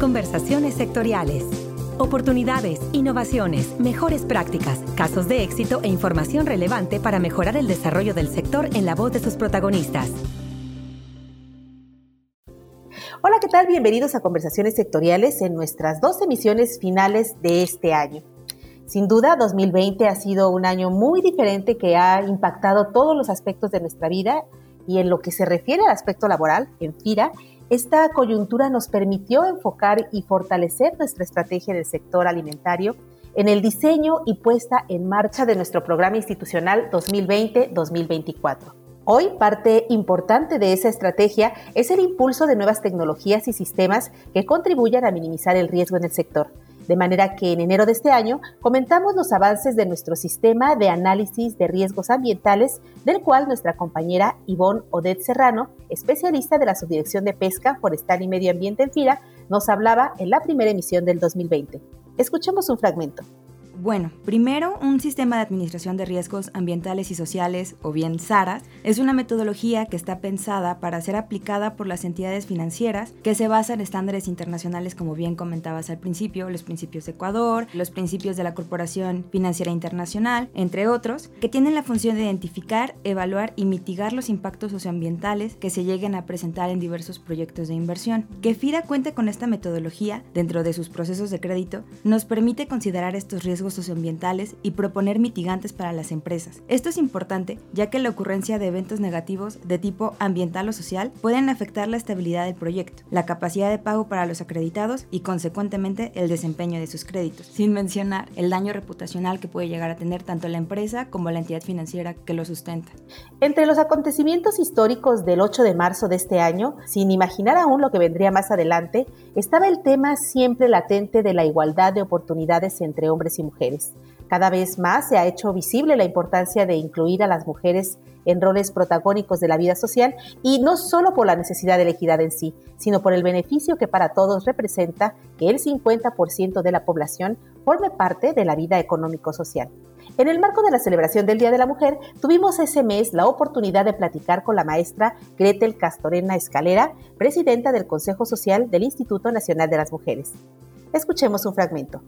Conversaciones sectoriales. Oportunidades, innovaciones, mejores prácticas, casos de éxito e información relevante para mejorar el desarrollo del sector en la voz de sus protagonistas. Hola, ¿qué tal? Bienvenidos a Conversaciones Sectoriales en nuestras dos emisiones finales de este año. Sin duda, 2020 ha sido un año muy diferente que ha impactado todos los aspectos de nuestra vida y en lo que se refiere al aspecto laboral, en FIRA, esta coyuntura nos permitió enfocar y fortalecer nuestra estrategia del sector alimentario en el diseño y puesta en marcha de nuestro programa institucional 2020-2024. Hoy, parte importante de esa estrategia es el impulso de nuevas tecnologías y sistemas que contribuyan a minimizar el riesgo en el sector, de manera que en enero de este año comentamos los avances de nuestro sistema de análisis de riesgos ambientales, del cual nuestra compañera Ivonne Odette Serrano, especialista de la Subdirección de Pesca, Forestal y Medio Ambiente en FIRA, nos hablaba en la primera emisión del 2020. Escuchemos un fragmento. Bueno, primero, un sistema de administración de riesgos ambientales y sociales, o bien SARAS, es una metodología que está pensada para ser aplicada por las entidades financieras que se basa en estándares internacionales, como bien comentabas al principio, los principios de Ecuador, los principios de la Corporación Financiera Internacional, entre otros, que tienen la función de identificar, evaluar y mitigar los impactos socioambientales que se lleguen a presentar en diversos proyectos de inversión. Que FIRA cuente con esta metodología dentro de sus procesos de crédito nos permite considerar estos riesgos socioambientales y proponer mitigantes para las empresas. Esto es importante ya que la ocurrencia de eventos negativos de tipo ambiental o social pueden afectar la estabilidad del proyecto, la capacidad de pago para los acreditados y consecuentemente el desempeño de sus créditos, sin mencionar el daño reputacional que puede llegar a tener tanto la empresa como la entidad financiera que lo sustenta. Entre los acontecimientos históricos del 8 de marzo de este año, sin imaginar aún lo que vendría más adelante, estaba el tema siempre latente de la igualdad de oportunidades entre hombres y mujeres cada vez más se ha hecho visible la importancia de incluir a las mujeres en roles protagónicos de la vida social y no solo por la necesidad de la equidad en sí, sino por el beneficio que para todos representa que el 50% de la población forme parte de la vida económico-social. En el marco de la celebración del Día de la Mujer, tuvimos ese mes la oportunidad de platicar con la maestra Gretel Castorena Escalera, presidenta del Consejo Social del Instituto Nacional de las Mujeres. Escuchemos un fragmento.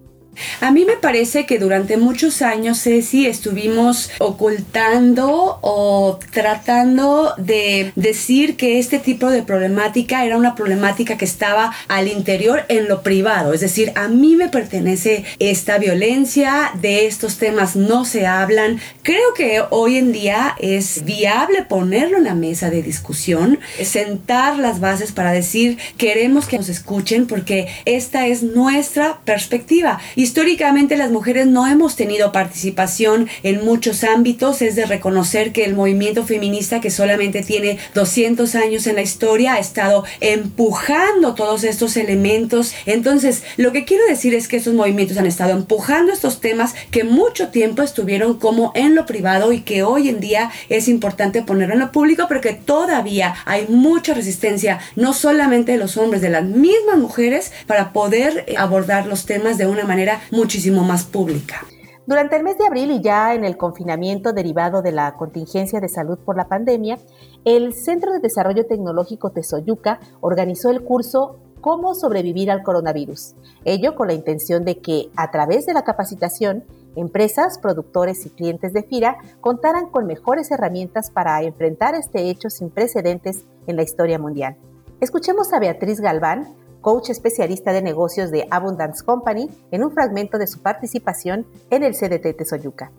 A mí me parece que durante muchos años, Ceci, estuvimos ocultando o tratando de decir que este tipo de problemática era una problemática que estaba al interior en lo privado. Es decir, a mí me pertenece esta violencia, de estos temas no se hablan. Creo que hoy en día es viable ponerlo en la mesa de discusión, sentar las bases para decir queremos que nos escuchen porque esta es nuestra perspectiva. Históricamente las mujeres no hemos tenido participación en muchos ámbitos, es de reconocer que el movimiento feminista que solamente tiene 200 años en la historia ha estado empujando todos estos elementos. Entonces, lo que quiero decir es que esos movimientos han estado empujando estos temas que mucho tiempo estuvieron como en lo privado y que hoy en día es importante ponerlo en lo público, pero que todavía hay mucha resistencia, no solamente de los hombres, de las mismas mujeres, para poder abordar los temas de una manera muchísimo más pública. Durante el mes de abril y ya en el confinamiento derivado de la contingencia de salud por la pandemia, el Centro de Desarrollo Tecnológico Tesoyuca organizó el curso Cómo sobrevivir al coronavirus. Ello con la intención de que, a través de la capacitación, empresas, productores y clientes de FIRA contaran con mejores herramientas para enfrentar este hecho sin precedentes en la historia mundial. Escuchemos a Beatriz Galván, coach especialista de negocios de Abundance Company, en un fragmento de su participación en el CDT Tesoyuca.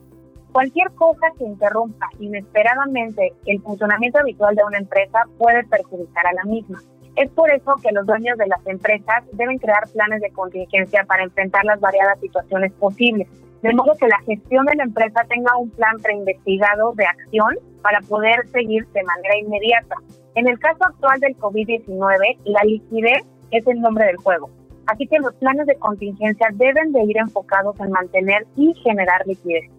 Cualquier cosa que interrumpa inesperadamente el funcionamiento habitual de una empresa puede perjudicar a la misma. Es por eso que los dueños de las empresas deben crear planes de contingencia para enfrentar las variadas situaciones posibles, de modo que la gestión de la empresa tenga un plan preinvestigado de acción para poder seguir de manera inmediata. En el caso actual del COVID-19, la liquidez es el nombre del juego. Así que los planes de contingencia deben de ir enfocados en mantener y generar liquidez.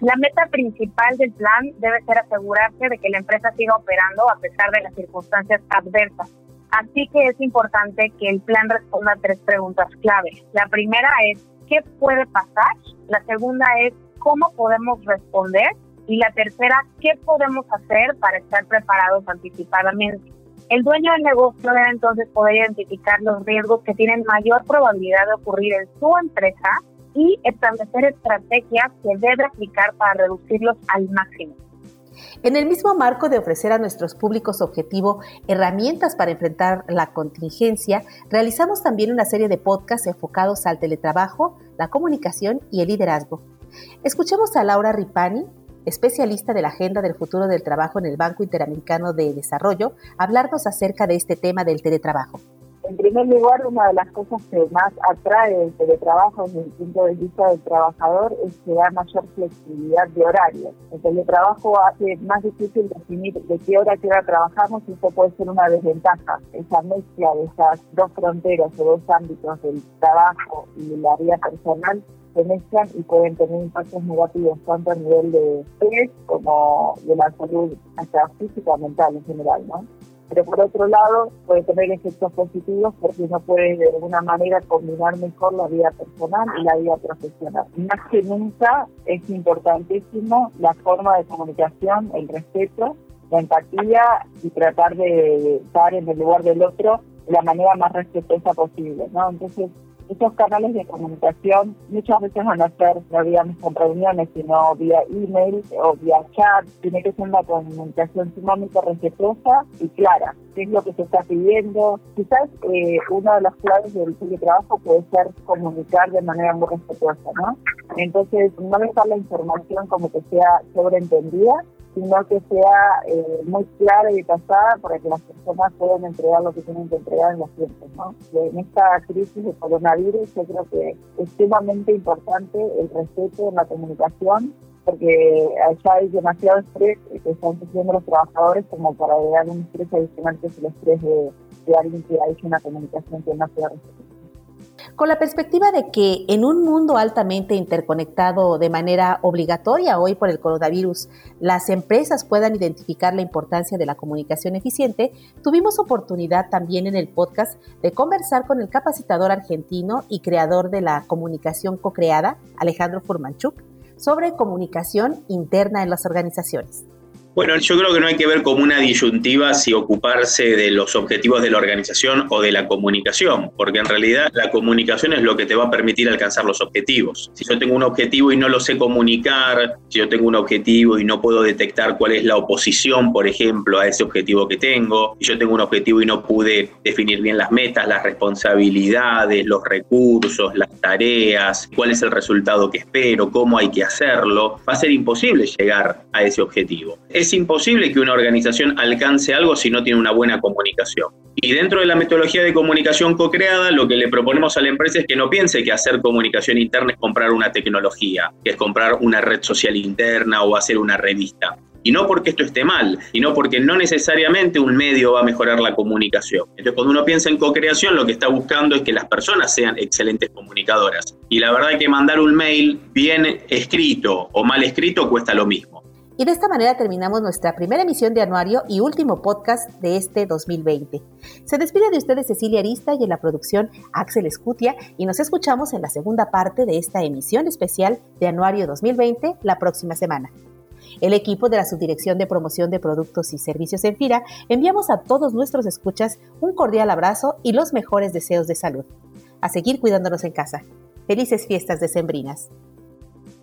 La meta principal del plan debe ser asegurarse de que la empresa siga operando a pesar de las circunstancias adversas. Así que es importante que el plan responda a tres preguntas clave. La primera es, ¿qué puede pasar? La segunda es, ¿cómo podemos responder? Y la tercera, ¿qué podemos hacer para estar preparados anticipadamente? El dueño del negocio debe entonces poder identificar los riesgos que tienen mayor probabilidad de ocurrir en su empresa y establecer estrategias que debe aplicar para reducirlos al máximo. En el mismo marco de ofrecer a nuestros públicos objetivo herramientas para enfrentar la contingencia, realizamos también una serie de podcasts enfocados al teletrabajo, la comunicación y el liderazgo. Escuchemos a Laura Ripani, especialista de la Agenda del Futuro del Trabajo en el Banco Interamericano de Desarrollo, hablarnos acerca de este tema del teletrabajo. En primer lugar, una de las cosas que más atrae el teletrabajo desde el punto de vista del trabajador es que da mayor flexibilidad de horario. El teletrabajo hace más difícil definir de qué hora qué hora trabajamos y eso puede ser una desventaja. Esa mezcla de esas dos fronteras o dos ámbitos del trabajo y la vida personal se mezclan y pueden tener impactos negativos tanto a nivel de estrés como de la salud hasta física mental en general, ¿no? Pero por otro lado puede tener efectos positivos porque uno puede de alguna manera combinar mejor la vida personal y la vida profesional. Más que nunca es importantísimo la forma de comunicación, el respeto, la empatía y tratar de estar en el lugar del otro de la manera más respetuosa posible, ¿no? Entonces, estos canales de comunicación muchas veces van a ser, no digamos con reuniones, sino vía email o vía chat. Tiene que ser una comunicación sumamente respetuosa y clara. ¿Qué es lo que se está pidiendo? Quizás eh, una de las claves del teletrabajo puede ser comunicar de manera muy respetuosa, ¿no? Entonces, no dejar la información como que sea sobreentendida, sino que sea eh, muy clara y detallada para que las personas puedan entregar lo que tienen que entregar en los tiempos. ¿no? En esta crisis de coronavirus yo creo que es sumamente importante el respeto en la comunicación porque allá hay demasiado estrés que están sufriendo los trabajadores como para agregar un estrés adicional que es el estrés de, de alguien que ha hecho una comunicación que no sea respetuosa con la perspectiva de que en un mundo altamente interconectado de manera obligatoria hoy por el coronavirus, las empresas puedan identificar la importancia de la comunicación eficiente, tuvimos oportunidad también en el podcast de conversar con el capacitador argentino y creador de la comunicación co-creada, Alejandro Furmanchuk, sobre comunicación interna en las organizaciones. Bueno, yo creo que no hay que ver como una disyuntiva si ocuparse de los objetivos de la organización o de la comunicación, porque en realidad la comunicación es lo que te va a permitir alcanzar los objetivos. Si yo tengo un objetivo y no lo sé comunicar, si yo tengo un objetivo y no puedo detectar cuál es la oposición, por ejemplo, a ese objetivo que tengo, si yo tengo un objetivo y no pude definir bien las metas, las responsabilidades, los recursos, las tareas, cuál es el resultado que espero, cómo hay que hacerlo, va a ser imposible llegar a ese objetivo es imposible que una organización alcance algo si no tiene una buena comunicación. Y dentro de la metodología de comunicación co-creada, lo que le proponemos a la empresa es que no piense que hacer comunicación interna es comprar una tecnología, que es comprar una red social interna o hacer una revista. Y no porque esto esté mal, y no porque no necesariamente un medio va a mejorar la comunicación. Entonces, cuando uno piensa en co-creación, lo que está buscando es que las personas sean excelentes comunicadoras. Y la verdad es que mandar un mail bien escrito o mal escrito cuesta lo mismo. Y de esta manera terminamos nuestra primera emisión de anuario y último podcast de este 2020. Se despide de ustedes Cecilia Arista y en la producción Axel Escutia y nos escuchamos en la segunda parte de esta emisión especial de anuario 2020 la próxima semana. El equipo de la Subdirección de Promoción de Productos y Servicios en FIRA enviamos a todos nuestros escuchas un cordial abrazo y los mejores deseos de salud. A seguir cuidándonos en casa. Felices fiestas decembrinas.